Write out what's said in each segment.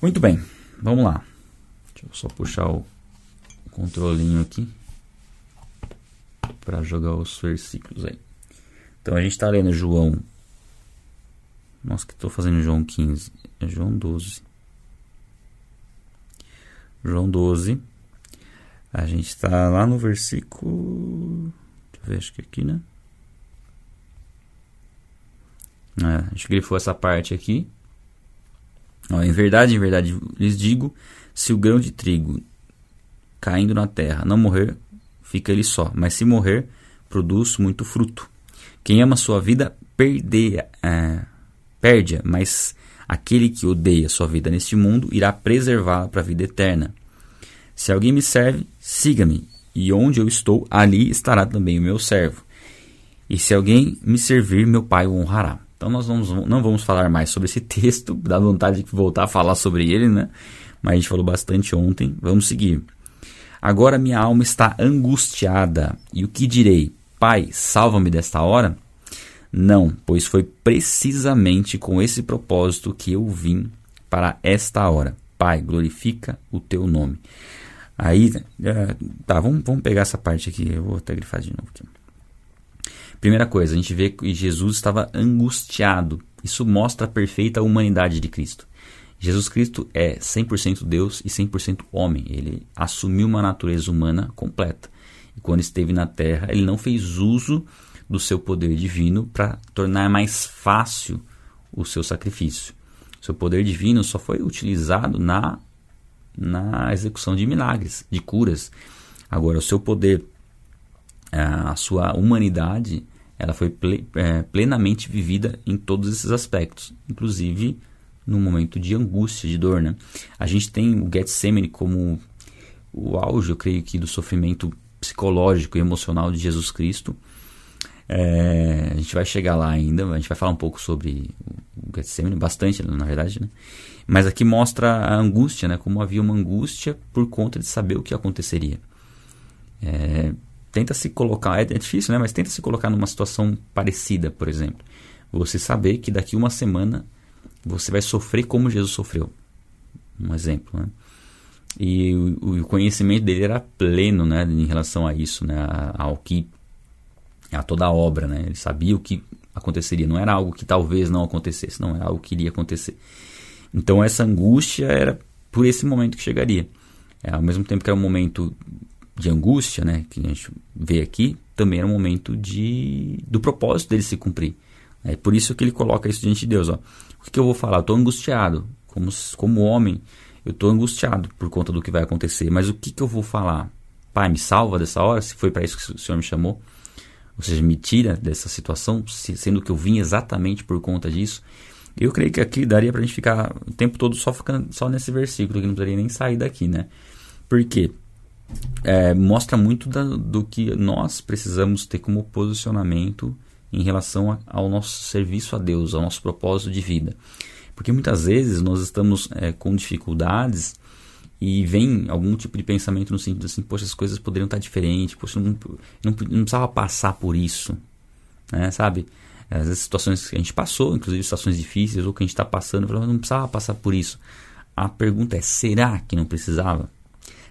Muito bem, vamos lá. Deixa eu só puxar o controlinho aqui para jogar os versículos aí. Então a gente está lendo João. Nossa, que estou fazendo João 15. É João 12. João 12. A gente está lá no versículo. Deixa eu ver, acho que aqui, né? É, a gente grifou essa parte aqui. Ó, em verdade, em verdade lhes digo: se o grão de trigo caindo na terra não morrer, fica ele só, mas se morrer, produz muito fruto. Quem ama sua vida, perdeia, é, perde-a, mas aquele que odeia sua vida neste mundo irá preservá-la para a vida eterna. Se alguém me serve, siga-me, e onde eu estou, ali estará também o meu servo. E se alguém me servir, meu Pai o honrará. Então nós vamos, não vamos falar mais sobre esse texto, dá vontade de voltar a falar sobre ele, né? Mas a gente falou bastante ontem. Vamos seguir. Agora minha alma está angustiada. E o que direi? Pai, salva-me desta hora? Não, pois foi precisamente com esse propósito que eu vim para esta hora. Pai, glorifica o teu nome. Aí, é, tá, vamos, vamos pegar essa parte aqui. Eu vou até grifar de novo aqui. Primeira coisa, a gente vê que Jesus estava angustiado. Isso mostra a perfeita humanidade de Cristo. Jesus Cristo é 100% Deus e 100% homem. Ele assumiu uma natureza humana completa. E quando esteve na terra, ele não fez uso do seu poder divino para tornar mais fácil o seu sacrifício. Seu poder divino só foi utilizado na, na execução de milagres, de curas. Agora, o seu poder a sua humanidade ela foi é, plenamente vivida em todos esses aspectos, inclusive no momento de angústia, de dor. Né? A gente tem o Getsemane como o auge, eu creio que, do sofrimento psicológico e emocional de Jesus Cristo. É, a gente vai chegar lá ainda, a gente vai falar um pouco sobre o Getsemane, bastante na verdade, né? mas aqui mostra a angústia, né? como havia uma angústia por conta de saber o que aconteceria. É, tenta se colocar, é, é difícil, né? Mas tenta se colocar numa situação parecida, por exemplo. Você saber que daqui uma semana você vai sofrer como Jesus sofreu. Um exemplo, né? E o, o conhecimento dele era pleno, né? Em relação a isso, né? Ao que a toda a obra, né? Ele sabia o que aconteceria. Não era algo que talvez não acontecesse, não era algo que iria acontecer. Então essa angústia era por esse momento que chegaria. É, ao mesmo tempo que era um momento de angústia, né, que a gente vê aqui, também era um momento de, do propósito dele se cumprir. É por isso que ele coloca isso diante de Deus. Ó. O que, eu vou falar? Eu estou angustiado. Como, como homem, eu estou angustiado por conta do que vai acontecer. Mas o que, que eu vou falar? Pai, me salva dessa hora, se foi para isso que o Senhor me chamou. Ou seja, me tira dessa situação, sendo que eu vim exatamente por conta disso. Eu creio que aqui daria para a gente ficar o tempo todo só, ficando, só nesse versículo, que não precisaria nem sair daqui, né? Por quê? É, mostra muito da, do que nós precisamos ter como posicionamento em relação a, ao nosso serviço a Deus, ao nosso propósito de vida. Porque muitas vezes nós estamos é, com dificuldades e vem algum tipo de pensamento no sentido assim, poxa, as coisas poderiam estar diferentes, poxa, não, não, não precisava passar por isso, né, sabe? Vezes situações que a gente passou, inclusive situações difíceis, ou que a gente está passando, não precisava passar por isso. A pergunta é, será que não precisava?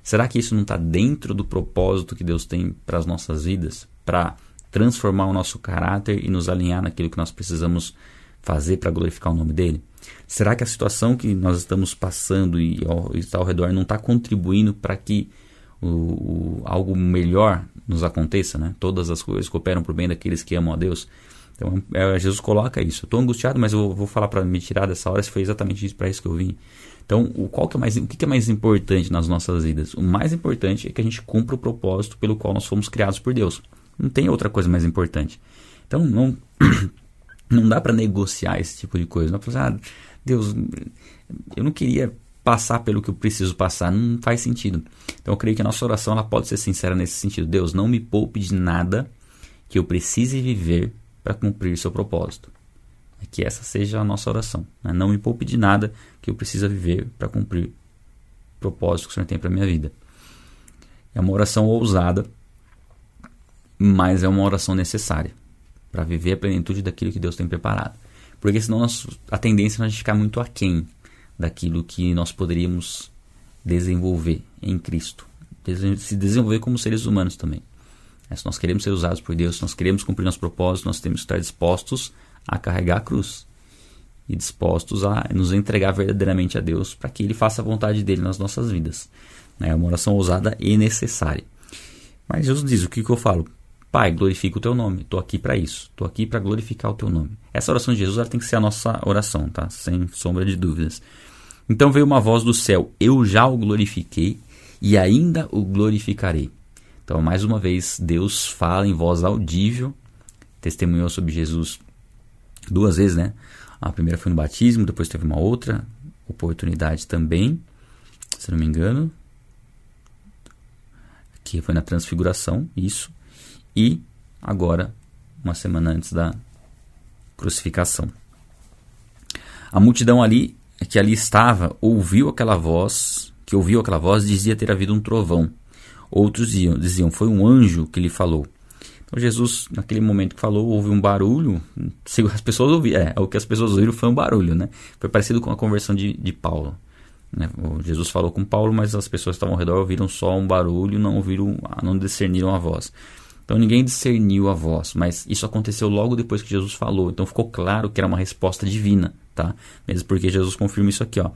Será que isso não está dentro do propósito que Deus tem para as nossas vidas? Para transformar o nosso caráter e nos alinhar naquilo que nós precisamos fazer para glorificar o nome dele? Será que a situação que nós estamos passando e está ao redor não está contribuindo para que o, o, algo melhor nos aconteça? Né? Todas as coisas cooperam para o bem daqueles que amam a Deus. Então é, Jesus coloca isso. Eu estou angustiado, mas eu vou falar para me tirar dessa hora se foi exatamente para isso que eu vim. Então, o, qual que é mais, o que é mais importante nas nossas vidas? O mais importante é que a gente cumpra o propósito pelo qual nós fomos criados por Deus. Não tem outra coisa mais importante. Então, não, não dá para negociar esse tipo de coisa. Não falar, assim, ah, Deus, eu não queria passar pelo que eu preciso passar. Não faz sentido. Então, eu creio que a nossa oração ela pode ser sincera nesse sentido. Deus, não me poupe de nada que eu precise viver para cumprir seu propósito. É que essa seja a nossa oração. Né? Não me poupe de nada que eu precisa viver para cumprir o propósito que o Senhor tem para minha vida. É uma oração ousada, mas é uma oração necessária para viver a plenitude daquilo que Deus tem preparado. Porque senão a tendência é a gente ficar muito aquém daquilo que nós poderíamos desenvolver em Cristo. Se desenvolver como seres humanos também. É, se nós queremos ser usados por Deus, se nós queremos cumprir nosso propósito, nós temos que estar dispostos a carregar a cruz e dispostos a nos entregar verdadeiramente a Deus para que Ele faça a vontade dele nas nossas vidas. É uma oração ousada e necessária. Mas Jesus diz: o que, que eu falo? Pai, glorifica o teu nome. Estou aqui para isso. Estou aqui para glorificar o teu nome. Essa oração de Jesus tem que ser a nossa oração, tá? Sem sombra de dúvidas. Então veio uma voz do céu: Eu já o glorifiquei e ainda o glorificarei. Então, mais uma vez, Deus fala em voz audível, testemunhou sobre Jesus duas vezes, né? A primeira foi no batismo, depois teve uma outra oportunidade também, se não me engano, que foi na transfiguração, isso, e agora, uma semana antes da crucificação. A multidão ali, que ali estava, ouviu aquela voz, que ouviu aquela voz, dizia ter havido um trovão. Outros diziam, diziam foi um anjo que lhe falou. Então Jesus, naquele momento que falou, houve um barulho. As pessoas ouviram, é, o que as pessoas ouviram foi um barulho, né? Foi parecido com a conversão de, de Paulo. Né? Jesus falou com Paulo, mas as pessoas que estavam ao redor ouviram só um barulho, não ouviram, não discerniram a voz. Então ninguém discerniu a voz, mas isso aconteceu logo depois que Jesus falou. Então ficou claro que era uma resposta divina, tá? Mesmo porque Jesus confirma isso aqui, ó.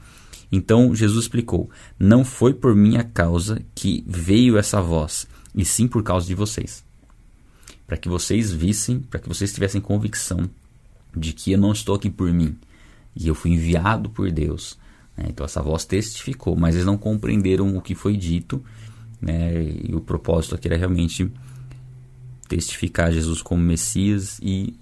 Então Jesus explicou: Não foi por minha causa que veio essa voz, e sim por causa de vocês para que vocês vissem, para que vocês tivessem convicção de que eu não estou aqui por mim e eu fui enviado por Deus. Né? Então essa voz testificou, mas eles não compreenderam o que foi dito, né? e o propósito aqui era realmente testificar Jesus como Messias e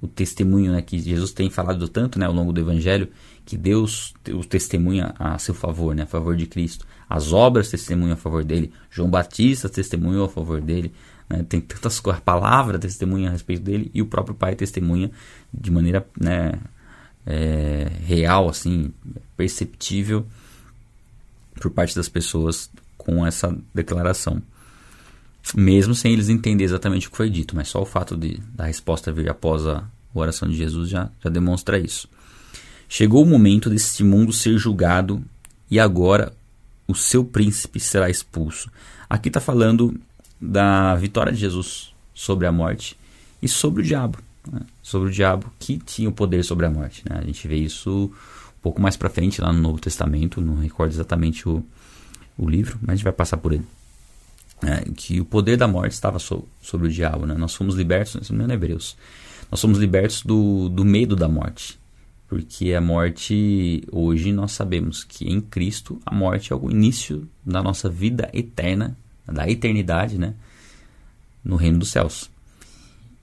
o testemunho né, que Jesus tem falado tanto né, ao longo do Evangelho, que Deus o testemunha a seu favor, né, a favor de Cristo. As obras testemunham a favor dele. João Batista testemunhou a favor dele. Né? Tem tantas coisas, a palavra testemunha a respeito dele e o próprio pai testemunha de maneira né, é, real, assim, perceptível por parte das pessoas com essa declaração. Mesmo sem eles entenderem exatamente o que foi dito, mas só o fato de, da resposta vir após a oração de Jesus já, já demonstra isso. Chegou o momento deste mundo ser julgado e agora o seu príncipe será expulso. Aqui está falando da vitória de Jesus sobre a morte e sobre o diabo. Né? Sobre o diabo que tinha o poder sobre a morte. Né? A gente vê isso um pouco mais para frente lá no Novo Testamento, não recordo exatamente o, o livro, mas a gente vai passar por ele. É, que o poder da morte estava so, sobre o diabo. Né? Nós fomos libertos, não é Hebreus, nós somos libertos do, do medo da morte. Porque a morte, hoje nós sabemos que em Cristo a morte é o início da nossa vida eterna da eternidade, né? No reino dos céus.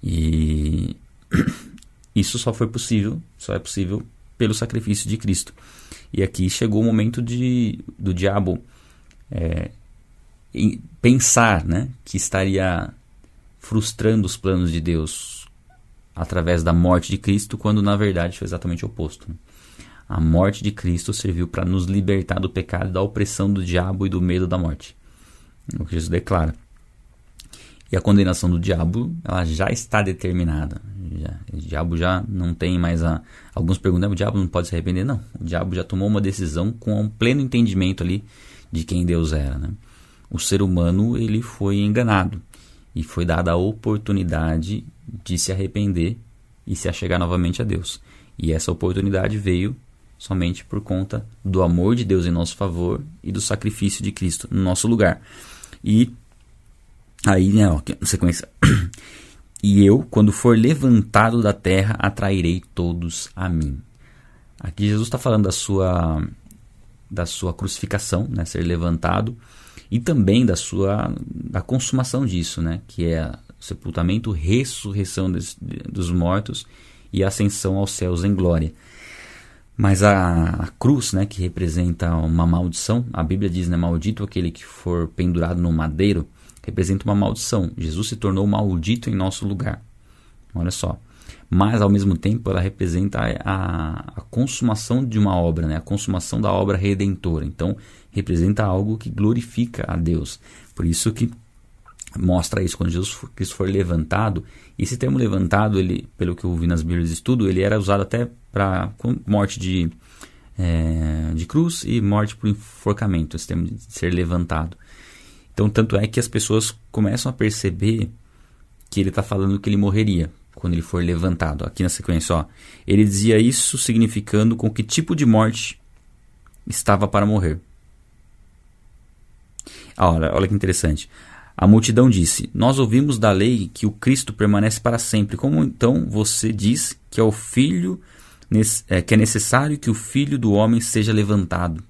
E isso só foi possível, só é possível pelo sacrifício de Cristo. E aqui chegou o momento de, do diabo é, pensar né, que estaria frustrando os planos de Deus através da morte de Cristo, quando na verdade foi exatamente o oposto. A morte de Cristo serviu para nos libertar do pecado, da opressão do diabo e do medo da morte o que Jesus declara. E a condenação do diabo, ela já está determinada. Já, o diabo já não tem mais a. Alguns perguntam, o diabo não pode se arrepender? Não. O diabo já tomou uma decisão com um pleno entendimento ali de quem Deus era. Né? O ser humano, ele foi enganado. E foi dada a oportunidade de se arrepender e se achegar novamente a Deus. E essa oportunidade veio somente por conta do amor de Deus em nosso favor e do sacrifício de Cristo no nosso lugar. E aí, né, ó, sequência. e eu, quando for levantado da terra, atrairei todos a mim. Aqui Jesus está falando da sua da sua crucificação, né, ser levantado, e também da sua da consumação disso, né, que é sepultamento, ressurreição des, dos mortos e ascensão aos céus em glória. Mas a, a, cruz, né, que representa uma maldição, a Bíblia diz, né, maldito aquele que for pendurado no madeiro, representa uma maldição. Jesus se tornou maldito em nosso lugar. Olha só. Mas, ao mesmo tempo, ela representa a, a consumação de uma obra, né, a consumação da obra redentora. Então, representa algo que glorifica a Deus. Por isso que mostra isso quando Jesus Cristo for levantado. Esse termo levantado, ele, pelo que eu vi nas Bíblias de estudo, ele era usado até para morte de é, de cruz e morte por enforcamento, esse termo de ser levantado. Então, tanto é que as pessoas começam a perceber que ele está falando que ele morreria quando ele for levantado. Aqui na sequência, ó, ele dizia isso significando com que tipo de morte estava para morrer. Ah, olha, olha que interessante. A multidão disse: Nós ouvimos da lei que o Cristo permanece para sempre. Como então você diz que é o filho que é necessário que o filho do homem seja levantado?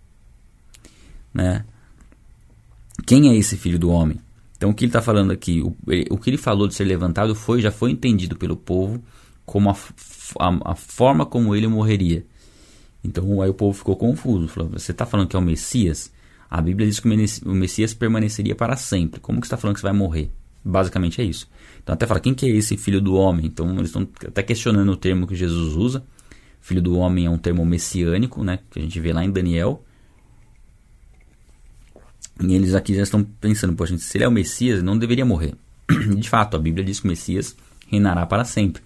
Né? Quem é esse filho do homem? Então o que ele está falando aqui, o, o, que ele falou de ser levantado foi já foi entendido pelo povo como a, a, a forma como ele morreria. Então aí o povo ficou confuso. Falou: Você está falando que é o Messias? A Bíblia diz que o Messias permaneceria para sempre. Como que está falando que você vai morrer? Basicamente é isso. Então até fala, quem que é esse filho do homem? Então eles estão até questionando o termo que Jesus usa. Filho do homem é um termo messiânico, né? Que a gente vê lá em Daniel. E eles aqui já estão pensando, poxa, se ele é o Messias, não deveria morrer. De fato, a Bíblia diz que o Messias reinará para sempre.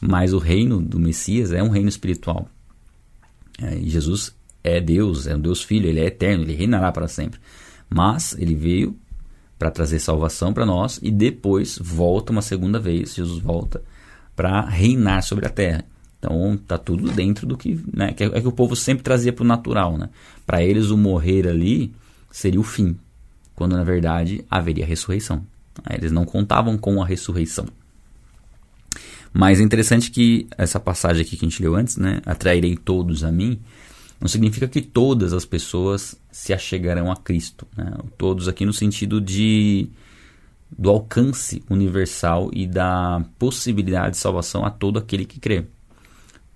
Mas o reino do Messias é um reino espiritual. É, e Jesus é Deus, é um Deus Filho, ele é eterno, ele reinará para sempre. Mas ele veio para trazer salvação para nós e depois volta uma segunda vez, Jesus volta para reinar sobre a terra. Então tá tudo dentro do que, né, que é, é que o povo sempre trazia para o natural, né? Para eles o morrer ali seria o fim, quando na verdade haveria ressurreição. Eles não contavam com a ressurreição. Mas é interessante que essa passagem aqui que a gente leu antes, né, atrairei todos a mim, não significa que todas as pessoas se achegarão a Cristo. Né? Todos aqui no sentido de do alcance universal e da possibilidade de salvação a todo aquele que crê.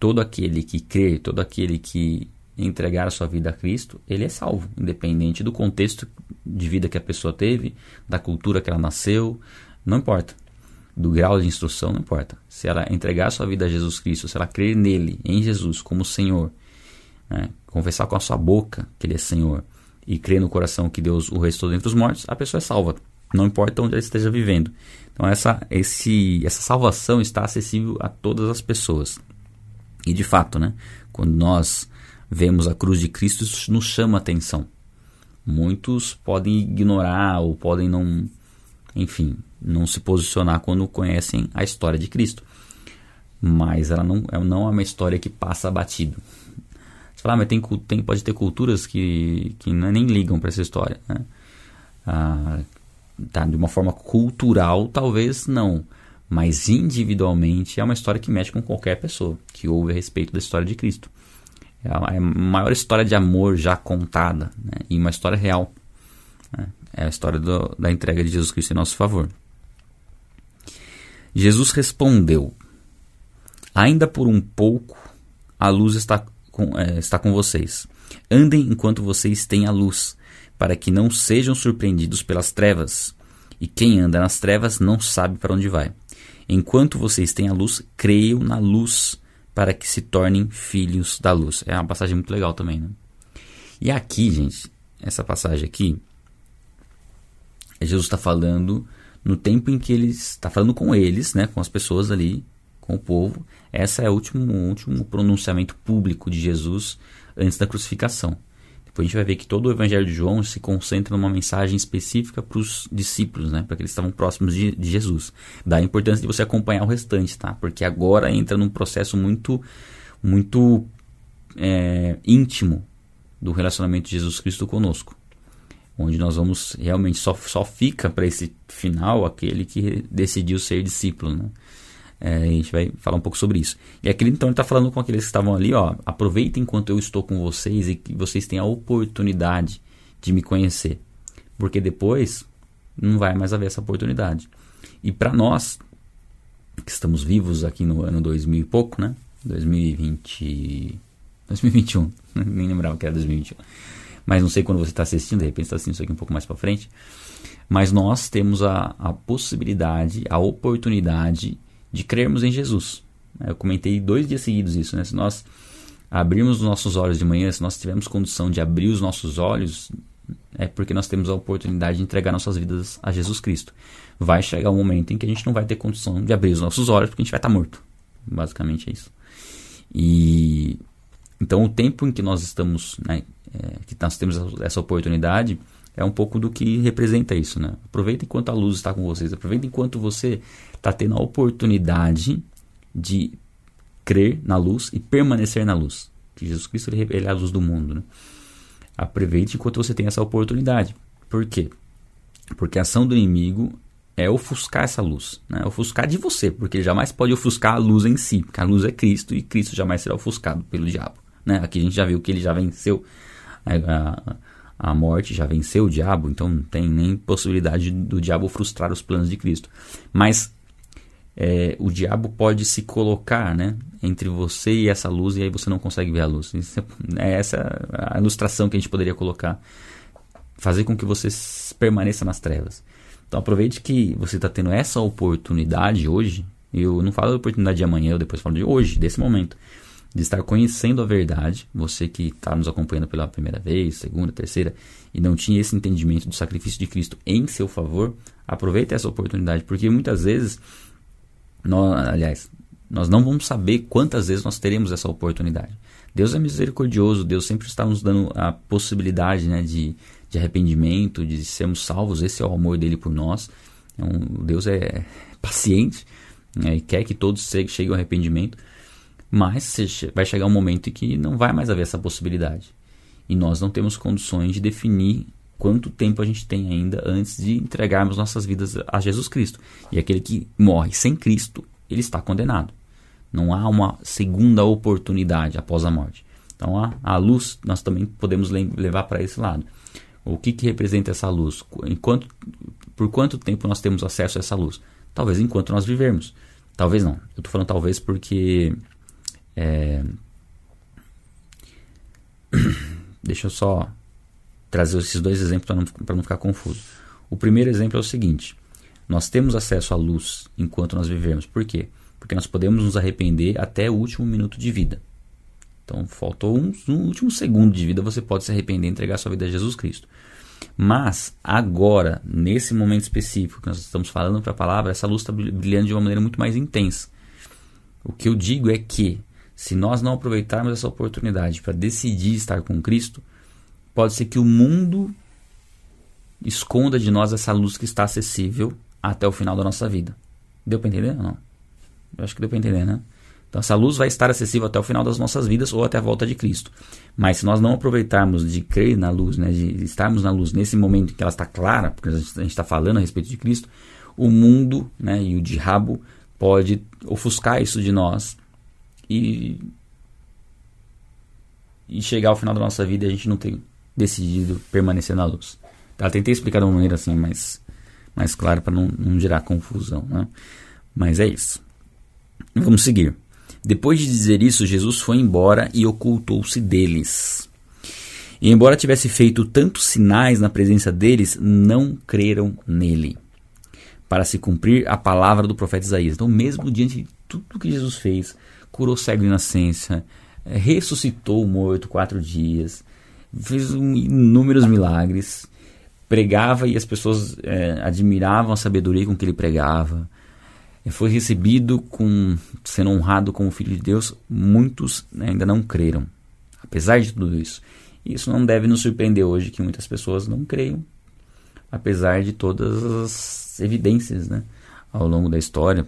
Todo aquele que crê, todo aquele que entregar a sua vida a Cristo, ele é salvo, independente do contexto de vida que a pessoa teve, da cultura que ela nasceu, não importa. Do grau de instrução, não importa. Se ela entregar a sua vida a Jesus Cristo, se ela crer nele, em Jesus, como Senhor, né, confessar com a sua boca que Ele é Senhor e crer no coração que Deus o restou dentre os mortos, a pessoa é salva. Não importa onde ela esteja vivendo. Então essa, esse, essa salvação está acessível a todas as pessoas. E de fato, né, quando nós vemos a cruz de Cristo, isso nos chama atenção. Muitos podem ignorar ou podem não, enfim, não se posicionar quando conhecem a história de Cristo. Mas ela não, ela não é uma história que passa batido falar, mas tem, tem, pode ter culturas que, que é nem ligam para essa história. Né? Ah, tá, de uma forma cultural, talvez não. Mas individualmente é uma história que mexe com qualquer pessoa que ouve a respeito da história de Cristo. É a, é a maior história de amor já contada né? e uma história real. Né? É a história do, da entrega de Jesus Cristo em nosso favor. Jesus respondeu: Ainda por um pouco a luz está com, é, está com vocês. Andem enquanto vocês têm a luz, para que não sejam surpreendidos pelas trevas. E quem anda nas trevas não sabe para onde vai. Enquanto vocês têm a luz, creiam na luz, para que se tornem filhos da luz. É uma passagem muito legal também, né? E aqui, gente, essa passagem aqui, Jesus está falando no tempo em que ele está falando com eles, né, com as pessoas ali, com o povo. Essa é o último, último pronunciamento público de Jesus antes da crucificação. Depois a gente vai ver que todo o Evangelho de João se concentra numa mensagem específica para os discípulos, né? Para que eles estavam próximos de, de, Jesus. Dá a importância de você acompanhar o restante, tá? Porque agora entra num processo muito, muito é, íntimo do relacionamento de Jesus Cristo conosco. Onde nós vamos realmente só, só fica para esse final aquele que decidiu ser discípulo, né? É, a gente vai falar um pouco sobre isso. E aquele então ele está falando com aqueles que estavam ali, ó, aproveitem enquanto eu estou com vocês e que vocês tenham a oportunidade de me conhecer, porque depois não vai mais haver essa oportunidade. E para nós que estamos vivos aqui no ano 2000 e pouco, né? 2020, 2021, nem lembrava que era 2021. Mas não sei quando você está assistindo, de repente está assistindo isso aqui um pouco mais para frente. Mas nós temos a, a possibilidade, a oportunidade de crermos em Jesus. Eu comentei dois dias seguidos isso, né? Se nós abrirmos os nossos olhos de manhã, se nós tivermos condição de abrir os nossos olhos, é porque nós temos a oportunidade de entregar nossas vidas a Jesus Cristo. Vai chegar um momento em que a gente não vai ter condição de abrir os nossos olhos porque a gente vai estar morto. Basicamente é isso. E Então, o tempo em que nós estamos, né, é, que nós temos essa oportunidade, é um pouco do que representa isso, né? Aproveita enquanto a luz está com vocês, aproveita enquanto você está tendo a oportunidade de crer na luz e permanecer na luz. Que Jesus Cristo ele, é a luz do mundo, né? Aproveite enquanto você tem essa oportunidade. Por quê? Porque a ação do inimigo é ofuscar essa luz, né? ofuscar de você, porque ele jamais pode ofuscar a luz em si, porque a luz é Cristo e Cristo jamais será ofuscado pelo diabo. Né? Aqui a gente já viu que ele já venceu a, a, a morte, já venceu o diabo, então não tem nem possibilidade do diabo frustrar os planos de Cristo. Mas é, o diabo pode se colocar né, entre você e essa luz e aí você não consegue ver a luz. É, é essa a ilustração que a gente poderia colocar. Fazer com que você permaneça nas trevas. Então aproveite que você está tendo essa oportunidade hoje. Eu não falo da oportunidade de amanhã, eu depois falo de hoje, desse momento. De estar conhecendo a verdade. Você que está nos acompanhando pela primeira vez, segunda, terceira, e não tinha esse entendimento do sacrifício de Cristo em seu favor, aproveite essa oportunidade, porque muitas vezes, nós, aliás, nós não vamos saber quantas vezes nós teremos essa oportunidade. Deus é misericordioso, Deus sempre está nos dando a possibilidade né, de, de arrependimento, de sermos salvos. Esse é o amor dele por nós. Então, Deus é paciente né, e quer que todos cheguem ao arrependimento, mas vai chegar um momento em que não vai mais haver essa possibilidade. E nós não temos condições de definir quanto tempo a gente tem ainda antes de entregarmos nossas vidas a Jesus Cristo. E aquele que morre sem Cristo, ele está condenado. Não há uma segunda oportunidade após a morte. Então, a, a luz nós também podemos levar para esse lado. O que, que representa essa luz? Enquanto, por quanto tempo nós temos acesso a essa luz? Talvez enquanto nós vivermos. Talvez não. Eu estou falando talvez porque. É... Deixa eu só trazer esses dois exemplos para não, não ficar confuso. O primeiro exemplo é o seguinte: nós temos acesso à luz enquanto nós vivemos. Por quê? Porque nós podemos nos arrepender até o último minuto de vida. Então, faltou um, um, último segundo de vida, você pode se arrepender e entregar sua vida a Jesus Cristo. Mas, agora, nesse momento específico que nós estamos falando para a palavra, essa luz está brilhando de uma maneira muito mais intensa. O que eu digo é que, se nós não aproveitarmos essa oportunidade para decidir estar com Cristo, pode ser que o mundo esconda de nós essa luz que está acessível até o final da nossa vida. Deu para entender ou não? Eu acho que deu para entender, né? Então essa luz vai estar acessível até o final das nossas vidas ou até a volta de Cristo. Mas se nós não aproveitarmos de crer na luz, né, de estarmos na luz nesse momento em que ela está clara, porque a gente está falando a respeito de Cristo, o mundo né, e o diabo pode ofuscar isso de nós e, e chegar ao final da nossa vida e a gente não ter decidido permanecer na luz. Tá, tentei explicar de uma maneira assim mais, mais clara para não, não gerar confusão. Né? Mas é isso. Vamos seguir. Depois de dizer isso, Jesus foi embora e ocultou-se deles. E embora tivesse feito tantos sinais na presença deles, não creram nele, para se cumprir a palavra do profeta Isaías. Então, mesmo diante de tudo que Jesus fez, curou cego de nascença, eh, ressuscitou o morto quatro dias, fez inúmeros milagres, pregava e as pessoas é, admiravam a sabedoria com que ele pregava, foi recebido com sendo honrado como filho de Deus, muitos ainda não creram, apesar de tudo isso. Isso não deve nos surpreender hoje que muitas pessoas não creiam, apesar de todas as evidências, né, ao longo da história,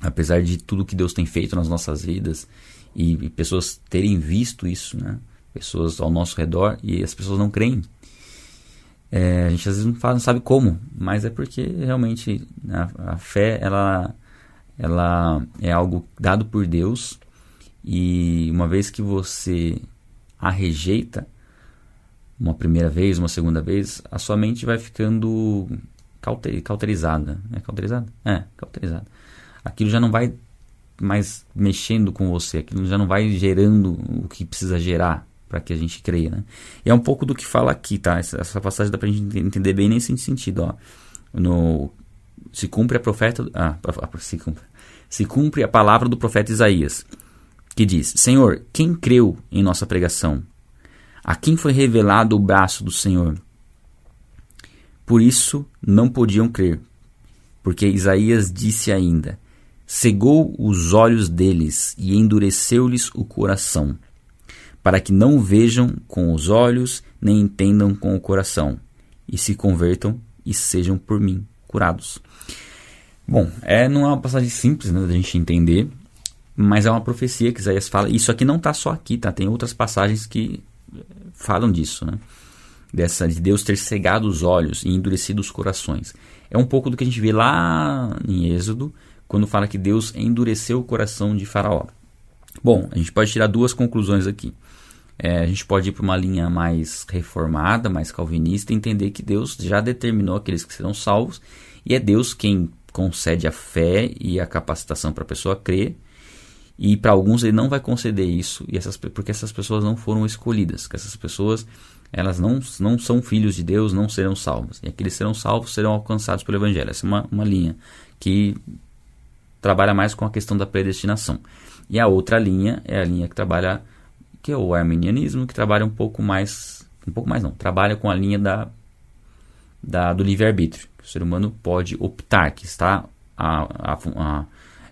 apesar de tudo que Deus tem feito nas nossas vidas e, e pessoas terem visto isso, né, pessoas ao nosso redor e as pessoas não creem. É, a gente às vezes não, fala, não, sabe como, mas é porque realmente a, a, fé ela, ela é algo dado por Deus e uma vez que você a rejeita uma primeira vez, uma segunda vez, a sua mente vai ficando cauter, cauterizada. É cauterizada? É, cauterizada. Aquilo já não vai mais mexendo com você, aquilo já não vai gerando o que precisa gerar para que a gente creia, né? E é um pouco do que fala aqui, tá? Essa, essa passagem dá para a gente entender bem nesse sentido, ó. No, se cumpre a profeta, ah, se cumpre, se cumpre a palavra do profeta Isaías, que diz: Senhor, quem creu em nossa pregação? A quem foi revelado o braço do Senhor? Por isso não podiam crer, porque Isaías disse ainda: cegou os olhos deles e endureceu-lhes o coração para que não vejam com os olhos, nem entendam com o coração, e se convertam e sejam por mim curados. Bom, é, não é uma passagem simples né, da gente entender, mas é uma profecia que Isaías fala. Isso aqui não está só aqui, tá? Tem outras passagens que falam disso, né? Dessa, de Deus ter cegado os olhos e endurecido os corações. É um pouco do que a gente vê lá em Êxodo, quando fala que Deus endureceu o coração de Faraó. Bom, a gente pode tirar duas conclusões aqui. É, a gente pode ir para uma linha mais reformada, mais calvinista, e entender que Deus já determinou aqueles que serão salvos, e é Deus quem concede a fé e a capacitação para a pessoa crer, e para alguns ele não vai conceder isso, e essas, porque essas pessoas não foram escolhidas, que essas pessoas elas não, não são filhos de Deus, não serão salvos. E aqueles que serão salvos serão alcançados pelo Evangelho. Essa é uma, uma linha que trabalha mais com a questão da predestinação. E a outra linha é a linha que trabalha, que é o arminianismo, que trabalha um pouco mais, um pouco mais não, trabalha com a linha da, da do livre-arbítrio. O ser humano pode optar, que está a, a, a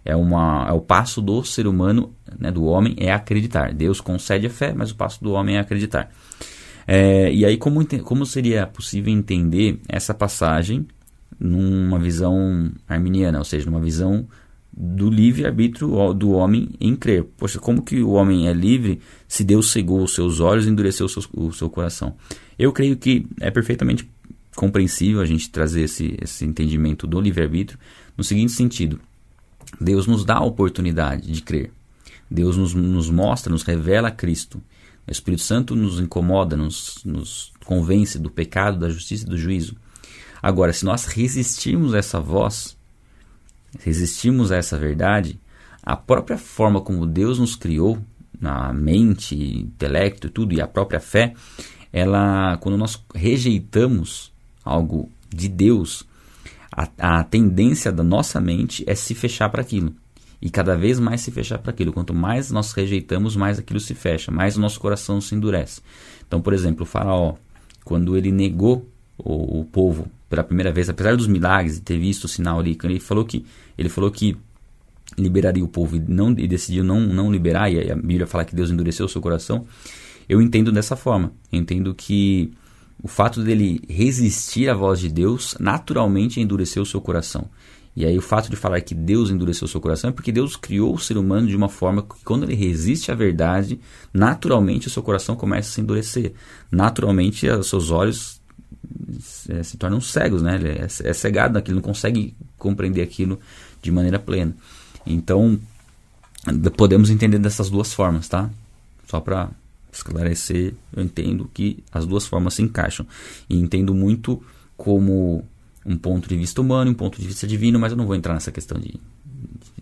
é, uma, é o passo do ser humano, né, do homem, é acreditar. Deus concede a fé, mas o passo do homem é acreditar. É, e aí, como, como seria possível entender essa passagem numa visão arminiana, ou seja, numa visão do livre-arbítrio do homem em crer. Poxa, como que o homem é livre se Deus cegou os seus olhos e endureceu o seu, o seu coração? Eu creio que é perfeitamente compreensível a gente trazer esse, esse entendimento do livre-arbítrio no seguinte sentido. Deus nos dá a oportunidade de crer. Deus nos, nos mostra, nos revela Cristo. O Espírito Santo nos incomoda, nos, nos convence do pecado, da justiça e do juízo. Agora, se nós resistirmos a essa voz, resistirmos a essa verdade, a própria forma como Deus nos criou, na mente, intelecto e tudo, e a própria fé, ela, quando nós rejeitamos algo de Deus, a, a tendência da nossa mente é se fechar para aquilo. E cada vez mais se fechar para aquilo. Quanto mais nós rejeitamos, mais aquilo se fecha, mais o nosso coração se endurece. Então, por exemplo, o faraó, quando ele negou o, o povo pela primeira vez, apesar dos milagres e ter visto o sinal ali, ele falou que ele falou que liberaria o povo e, não, e decidiu não, não liberar, e a Bíblia fala que Deus endureceu o seu coração, eu entendo dessa forma. Eu entendo que o fato dele resistir à voz de Deus naturalmente endureceu o seu coração. E aí o fato de falar que Deus endureceu o seu coração é porque Deus criou o ser humano de uma forma que quando ele resiste à verdade, naturalmente o seu coração começa a se endurecer. Naturalmente os seus olhos é, se tornam cegos, né? Ele é, é cegado naquilo, não consegue compreender aquilo de maneira plena. Então, podemos entender dessas duas formas, tá? Só para esclarecer, eu entendo que as duas formas se encaixam. E entendo muito como um ponto de vista humano e um ponto de vista divino, mas eu não vou entrar nessa questão de,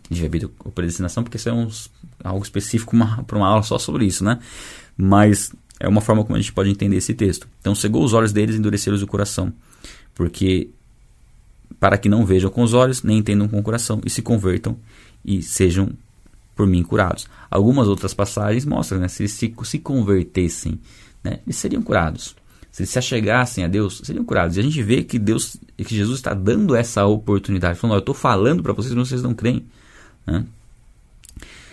de vida ou predestinação, porque isso é um, algo específico para uma aula só sobre isso, né? Mas é uma forma como a gente pode entender esse texto. Então, cegou os olhos deles e endureceram o coração, porque para que não vejam com os olhos, nem entendam com o coração, e se convertam e sejam por mim curados. Algumas outras passagens mostram, né, se eles se, se convertessem, né, eles seriam curados. Se eles se achegassem a Deus, seriam curados. E a gente vê que Deus, que Jesus está dando essa oportunidade, falando: eu estou falando para vocês, mas vocês não creem. Né?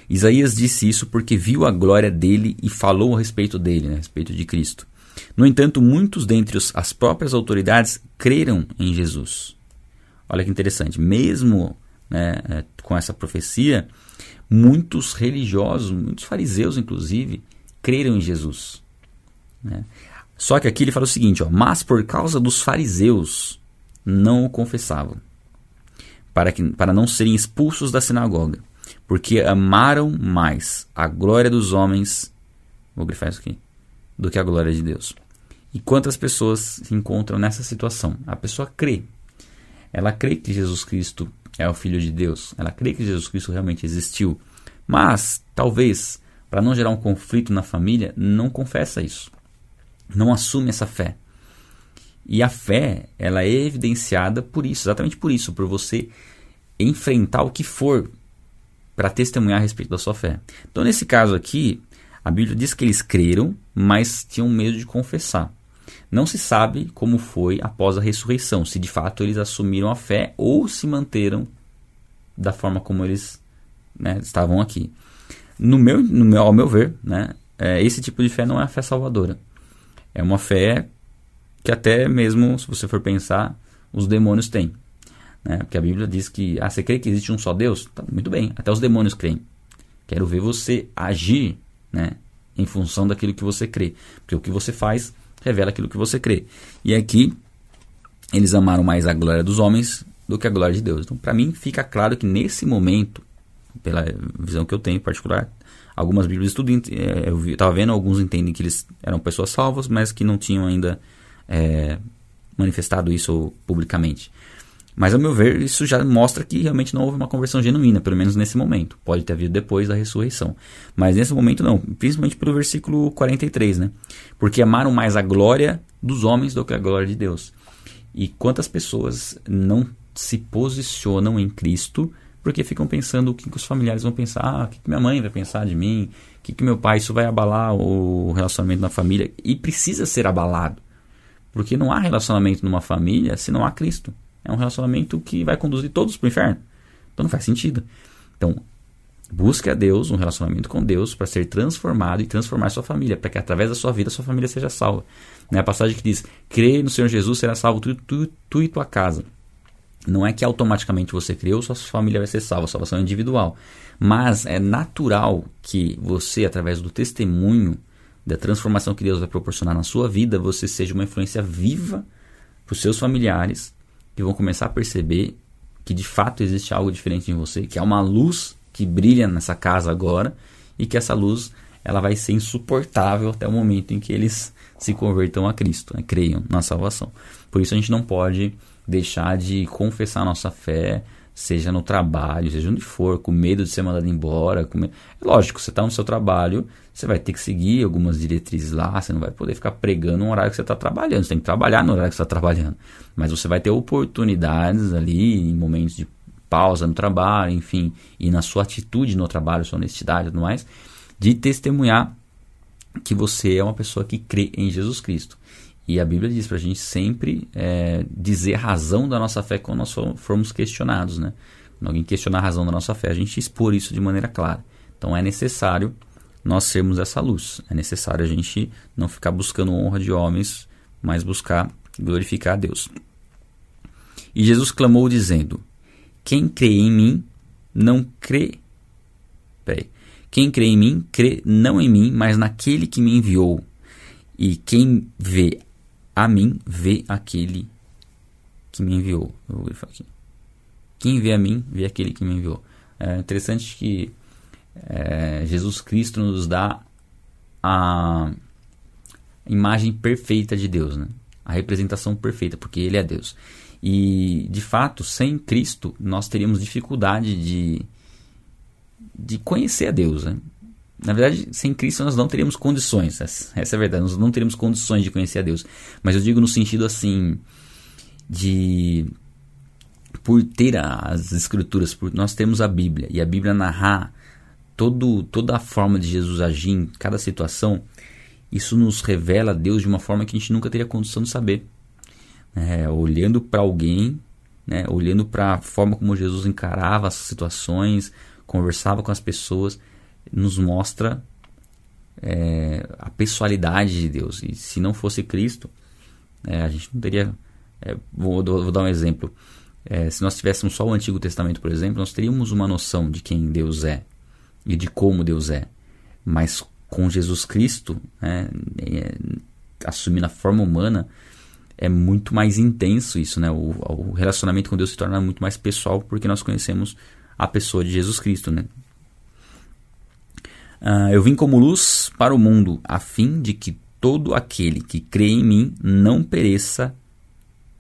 Isaías disse isso porque viu a glória dele e falou a respeito dele, né, a respeito de Cristo. No entanto, muitos dentre as próprias autoridades creram em Jesus. Olha que interessante, mesmo né, é, com essa profecia, muitos religiosos, muitos fariseus inclusive, creram em Jesus. Né? Só que aqui ele fala o seguinte: ó, mas por causa dos fariseus não o confessavam, para, que, para não serem expulsos da sinagoga, porque amaram mais a glória dos homens, vou grifar isso aqui, do que a glória de Deus. E quantas pessoas se encontram nessa situação? A pessoa crê, ela crê que Jesus Cristo é o Filho de Deus. Ela crê que Jesus Cristo realmente existiu. Mas, talvez, para não gerar um conflito na família, não confessa isso. Não assume essa fé. E a fé, ela é evidenciada por isso, exatamente por isso, por você enfrentar o que for para testemunhar a respeito da sua fé. Então, nesse caso aqui, a Bíblia diz que eles creram, mas tinham medo de confessar. Não se sabe como foi após a ressurreição, se de fato eles assumiram a fé ou se manteram da forma como eles né, estavam aqui. No meu, no meu, ao meu ver, né, é, esse tipo de fé não é a fé salvadora. É uma fé que até mesmo, se você for pensar, os demônios têm. Né? Porque a Bíblia diz que, ah, você crê que existe um só Deus? Tá, muito bem, até os demônios creem. Quero ver você agir né, em função daquilo que você crê. Porque o que você faz revela aquilo que você crê. E aqui, eles amaram mais a glória dos homens do que a glória de Deus. Então, para mim, fica claro que nesse momento, pela visão que eu tenho em particular, algumas Bíblias estudam, é, eu estava vendo, alguns entendem que eles eram pessoas salvas, mas que não tinham ainda é, manifestado isso publicamente. Mas, ao meu ver, isso já mostra que realmente não houve uma conversão genuína, pelo menos nesse momento. Pode ter havido depois da ressurreição. Mas nesse momento não, principalmente pelo versículo 43, né? Porque amaram mais a glória dos homens do que a glória de Deus. E quantas pessoas não se posicionam em Cristo porque ficam pensando o que, os familiares vão pensar, ah, o que, minha mãe vai pensar de mim, o que, que meu pai, isso vai abalar o relacionamento na família. E precisa ser abalado. Porque não há relacionamento numa família se não há Cristo. É um relacionamento que vai conduzir todos para o inferno. Então não faz sentido. Então, busque a Deus, um relacionamento com Deus, para ser transformado e transformar sua família, para que através da sua vida sua família seja salva. Né? A passagem que diz: crê no Senhor Jesus, será salvo tu, tu, tu e tua casa. Não é que automaticamente você creu, sua família vai ser salva, salvação é individual. Mas é natural que você, através do testemunho da transformação que Deus vai proporcionar na sua vida, você seja uma influência viva para os seus familiares que vão começar a perceber que de fato existe algo diferente em você, que há uma luz que brilha nessa casa agora e que essa luz ela vai ser insuportável até o momento em que eles se convertam a Cristo, né? creiam na salvação. Por isso a gente não pode deixar de confessar a nossa fé, seja no trabalho, seja onde for, com medo de ser mandado embora. Com lógico, você está no seu trabalho, você vai ter que seguir algumas diretrizes lá, você não vai poder ficar pregando no horário que você está trabalhando, você tem que trabalhar no horário que você está trabalhando. Mas você vai ter oportunidades ali, em momentos de pausa no trabalho, enfim, e na sua atitude no trabalho, sua honestidade e tudo mais, de testemunhar que você é uma pessoa que crê em Jesus Cristo. E a Bíblia diz para a gente sempre é, dizer a razão da nossa fé quando nós formos questionados. Né? Quando alguém questionar a razão da nossa fé, a gente expor isso de maneira clara. Então é necessário nós sermos essa luz. É necessário a gente não ficar buscando honra de homens, mas buscar glorificar a Deus. E Jesus clamou dizendo: Quem crê em mim, não crê. Peraí. Quem crê em mim, crê não em mim, mas naquele que me enviou. E quem vê a mim vê aquele que me enviou. Eu vou grifar aqui. Quem vê a mim vê aquele que me enviou. É interessante que é, Jesus Cristo nos dá a imagem perfeita de Deus, né? a representação perfeita, porque Ele é Deus. E de fato, sem Cristo, nós teríamos dificuldade de, de conhecer a Deus. Né? Na verdade, sem Cristo nós não teríamos condições. Essa, essa é a verdade. Nós não teríamos condições de conhecer a Deus. Mas eu digo no sentido assim de por ter as escrituras, por nós temos a Bíblia e a Bíblia narrar todo, toda a forma de Jesus agir em cada situação, isso nos revela Deus de uma forma que a gente nunca teria condição de saber. É, olhando para alguém, né, olhando para a forma como Jesus encarava as situações, conversava com as pessoas, nos mostra é, a pessoalidade de Deus. E se não fosse Cristo, é, a gente não teria. É, vou, vou, dar um exemplo. É, se nós tivéssemos só o Antigo Testamento, por exemplo, nós teríamos uma noção de quem Deus é e de como Deus é. Mas com Jesus Cristo, né, é, assumindo a forma humana, é muito mais intenso isso, né? O, o, relacionamento com Deus se torna muito mais pessoal porque nós conhecemos a pessoa de Jesus Cristo, né? Uh, eu vim como luz para o mundo, a fim de que todo aquele que crê em mim não pereça,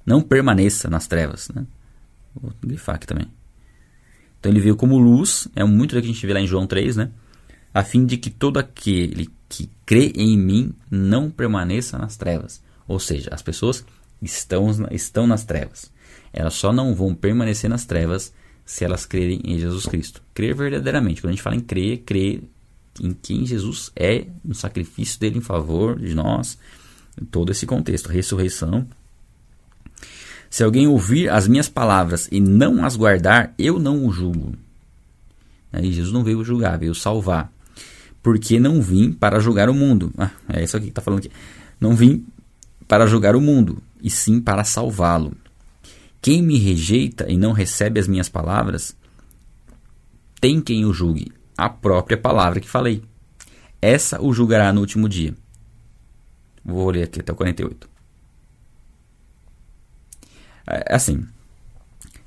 não permaneça nas trevas. Né? Vou grifar aqui também. Então ele veio como luz, é muito do que a gente vê lá em João 3, né? A fim de que todo aquele que crê em mim não permaneça nas trevas. Ou seja, as pessoas estão, estão nas trevas. Elas só não vão permanecer nas trevas se elas crerem em Jesus Cristo. Crer verdadeiramente. Quando a gente fala em crer, crer em quem Jesus é, no sacrifício dele em favor de nós, todo esse contexto, ressurreição. Se alguém ouvir as minhas palavras e não as guardar, eu não o julgo. Aí Jesus não veio julgar, veio salvar. porque não vim para julgar o mundo. Ah, é isso aqui que está falando aqui. Não vim para julgar o mundo, e sim para salvá-lo. Quem me rejeita e não recebe as minhas palavras, tem quem o julgue, a própria palavra que falei. Essa o julgará no último dia. Vou ler aqui até o 48. É assim.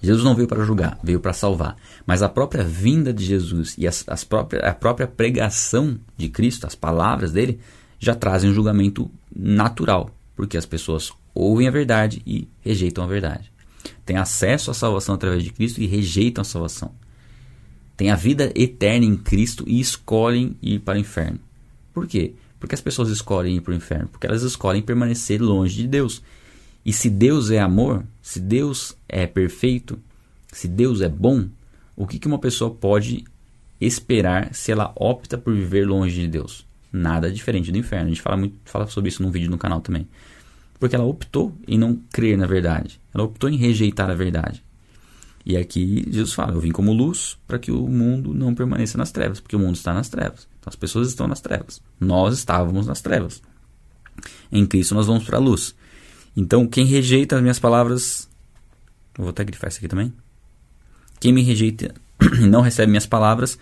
Jesus não veio para julgar, veio para salvar. Mas a própria vinda de Jesus e as, as próprias, a própria pregação de Cristo, as palavras dele, já trazem um julgamento natural, porque as pessoas ouvem a verdade e rejeitam a verdade. Têm acesso à salvação através de Cristo e rejeitam a salvação. Têm a vida eterna em Cristo e escolhem ir para o inferno. Por quê? Porque as pessoas escolhem ir para o inferno? Porque elas escolhem permanecer longe de Deus. E se Deus é amor, se Deus é perfeito, se Deus é bom, o que, que uma pessoa pode esperar se ela opta por viver longe de Deus? Nada diferente do inferno. A gente fala, muito, fala sobre isso num vídeo no canal também. Porque ela optou em não crer na verdade. Ela optou em rejeitar a verdade. E aqui Jesus fala: Eu vim como luz para que o mundo não permaneça nas trevas, porque o mundo está nas trevas. Então as pessoas estão nas trevas. Nós estávamos nas trevas. Em Cristo nós vamos para a luz. Então, quem rejeita as minhas palavras. Vou até grifar isso aqui também. Quem me rejeita e não recebe minhas palavras,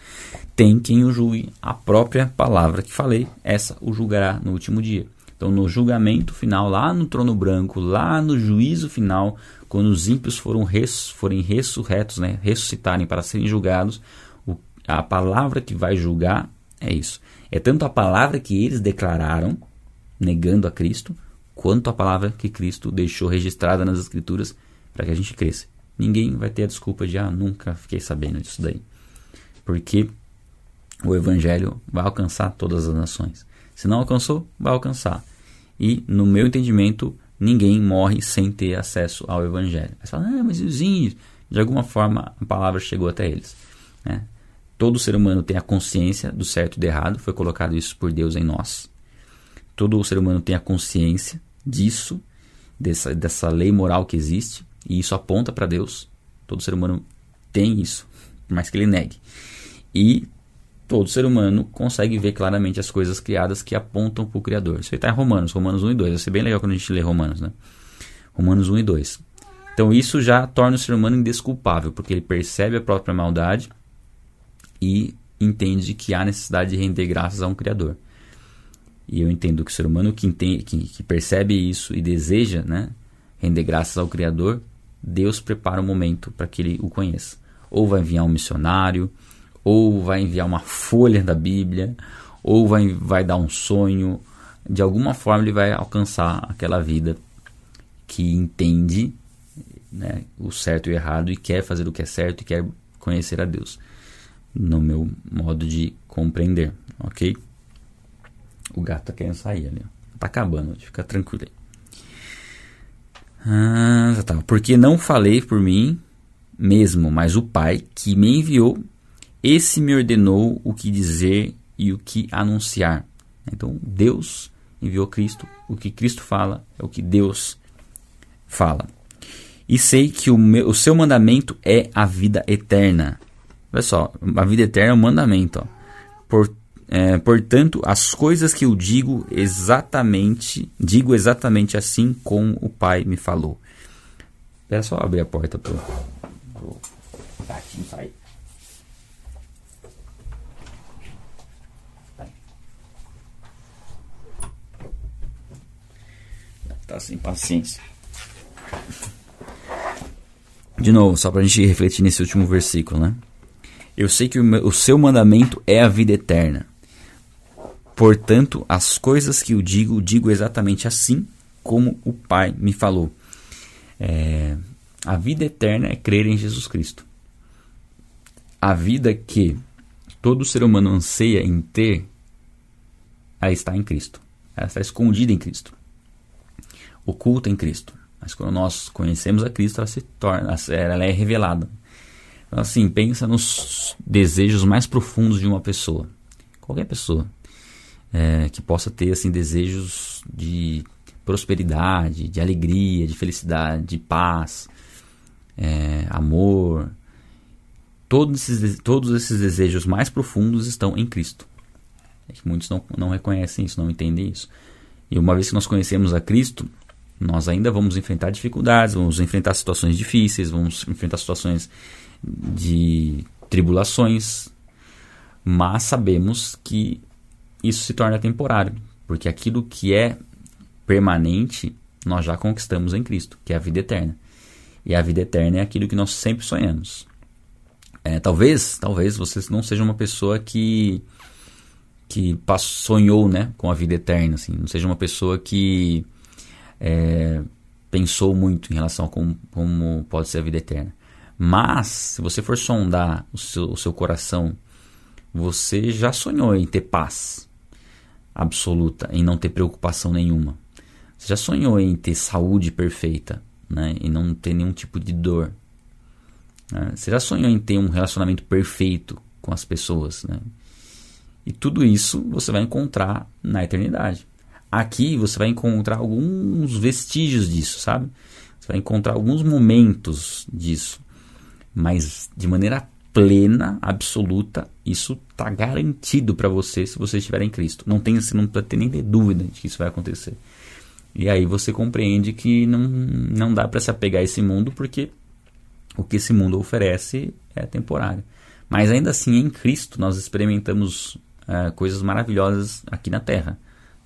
tem quem o julgue. A própria palavra que falei, essa o julgará no último dia. Então, no julgamento final, lá no trono branco, lá no juízo final, quando os ímpios res, forem ressurretos, né, ressuscitarem para serem julgados, o, a palavra que vai julgar é isso. É tanto a palavra que eles declararam, negando a Cristo, quanto a palavra que Cristo deixou registrada nas Escrituras para que a gente cresça. Ninguém vai ter a desculpa de, ah, nunca fiquei sabendo disso daí. Porque o Evangelho vai alcançar todas as nações. Se não alcançou, vai alcançar. E, no meu entendimento, ninguém morre sem ter acesso ao Evangelho. Você fala, ah, mas os índios? De alguma forma, a palavra chegou até eles. Né? Todo ser humano tem a consciência do certo e do errado, foi colocado isso por Deus em nós. Todo ser humano tem a consciência disso, dessa, dessa lei moral que existe, e isso aponta para Deus. Todo ser humano tem isso, por mais que ele negue. E todo ser humano consegue ver claramente as coisas criadas que apontam para o Criador. Isso aí está em Romanos, Romanos 1 e 2. Vai ser bem legal quando a gente lê Romanos, né? Romanos 1 e 2. Então isso já torna o ser humano indesculpável, porque ele percebe a própria maldade e entende que há necessidade de render graças a um Criador. E eu entendo que o ser humano que, entende, que, que percebe isso e deseja né, render graças ao Criador, Deus prepara um momento para que ele o conheça. Ou vai enviar um missionário, ou vai enviar uma folha da Bíblia, ou vai, vai dar um sonho. De alguma forma ele vai alcançar aquela vida que entende né, o certo e o errado e quer fazer o que é certo e quer conhecer a Deus. No meu modo de compreender, ok? O gato tá querendo sair ali. Ó. Tá acabando, fica tranquilo aí. Ah, tá. Porque não falei por mim mesmo, mas o Pai que me enviou, esse me ordenou o que dizer e o que anunciar. Então, Deus enviou Cristo, o que Cristo fala é o que Deus fala. E sei que o, meu, o seu mandamento é a vida eterna. Olha só, a vida eterna é um mandamento. Ó. Por, é, portanto, as coisas que eu digo exatamente, digo exatamente assim como o Pai me falou. Espera só abrir a porta pro, pro gatinho sair. Tá sem paciência. De novo, só para a gente refletir nesse último versículo, né? Eu sei que o, meu, o seu mandamento é a vida eterna. Portanto, as coisas que eu digo, digo exatamente assim como o Pai me falou. É, a vida eterna é crer em Jesus Cristo. A vida que todo ser humano anseia em ter, ela está em Cristo. Ela está escondida em Cristo. Oculta em Cristo. Mas quando nós conhecemos a Cristo, ela se torna, ela é revelada. Então, assim, pensa nos desejos mais profundos de uma pessoa. Qualquer pessoa é, que possa ter assim desejos de prosperidade, de alegria, de felicidade, de paz, é, amor. Todos esses, todos esses desejos mais profundos estão em Cristo. É que muitos não, não reconhecem isso, não entendem isso. E uma vez que nós conhecemos a Cristo, nós ainda vamos enfrentar dificuldades, vamos enfrentar situações difíceis, vamos enfrentar situações de tribulações, mas sabemos que isso se torna temporário, porque aquilo que é permanente nós já conquistamos em Cristo, que é a vida eterna. E a vida eterna é aquilo que nós sempre sonhamos. É, talvez, talvez você não seja uma pessoa que que sonhou, né, com a vida eterna, assim, não seja uma pessoa que é, pensou muito em relação a como, como, pode ser a vida eterna. Mas, se você for sondar o seu, o seu coração, você já sonhou em ter paz absoluta, em não ter preocupação nenhuma. Você já sonhou em ter saúde perfeita, né, e não ter nenhum tipo de dor. Né? Você já sonhou em ter um relacionamento perfeito com as pessoas, né? E tudo isso você vai encontrar na eternidade. Aqui você vai encontrar alguns vestígios disso, sabe? Você vai encontrar alguns momentos disso. Mas de maneira plena, absoluta, isso está garantido para você se você estiver em Cristo. Não tem, você não precisa ter nem dúvida de que isso vai acontecer. E aí você compreende que não, não dá para se apegar a esse mundo porque o que esse mundo oferece é temporário. Mas ainda assim, em Cristo, nós experimentamos é, coisas maravilhosas aqui na Terra.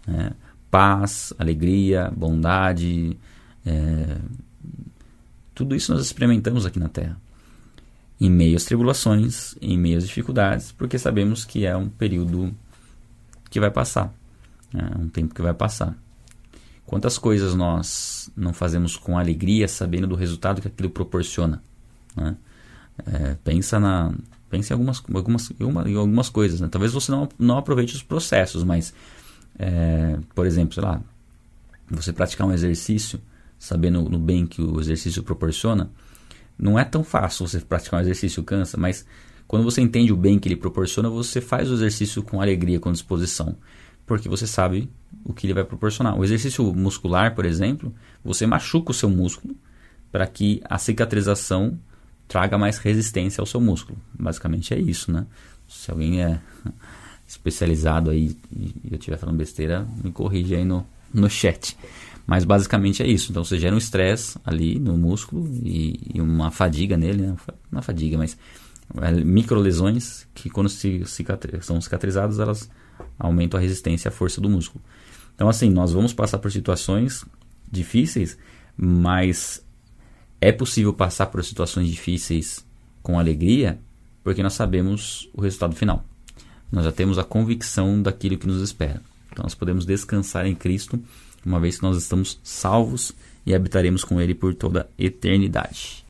Né? Paz, alegria, bondade, é, tudo isso nós experimentamos aqui na Terra. Em meio às tribulações, em meio às dificuldades, porque sabemos que é um período que vai passar, é um tempo que vai passar. Quantas coisas nós não fazemos com alegria, sabendo do resultado que aquilo proporciona? Né? É, pensa na, Pense em algumas, algumas, em algumas coisas. Né? Talvez você não, não aproveite os processos, mas, é, por exemplo, sei lá, você praticar um exercício, sabendo no bem que o exercício proporciona, não é tão fácil você praticar um exercício, cansa, mas quando você entende o bem que ele proporciona, você faz o exercício com alegria, com disposição, porque você sabe o que ele vai proporcionar. O exercício muscular, por exemplo, você machuca o seu músculo para que a cicatrização traga mais resistência ao seu músculo. Basicamente é isso, né? Se alguém é especializado aí e eu estiver falando besteira, me corrija aí no, no chat. Mas basicamente é isso. Então você gera um estresse ali no músculo e, e, uma fadiga nele, né? não é fadiga, mas é, micro lesões que quando se cicatri são cicatrizadas elas aumentam a resistência e a força do músculo. Então assim, nós vamos passar por situações difíceis, mas é possível passar por situações difíceis com alegria porque nós sabemos o resultado final. Nós já temos a convicção daquilo que nos espera. Então nós podemos descansar em Cristo, uma vez que nós estamos salvos e habitaremos com Ele por toda a eternidade.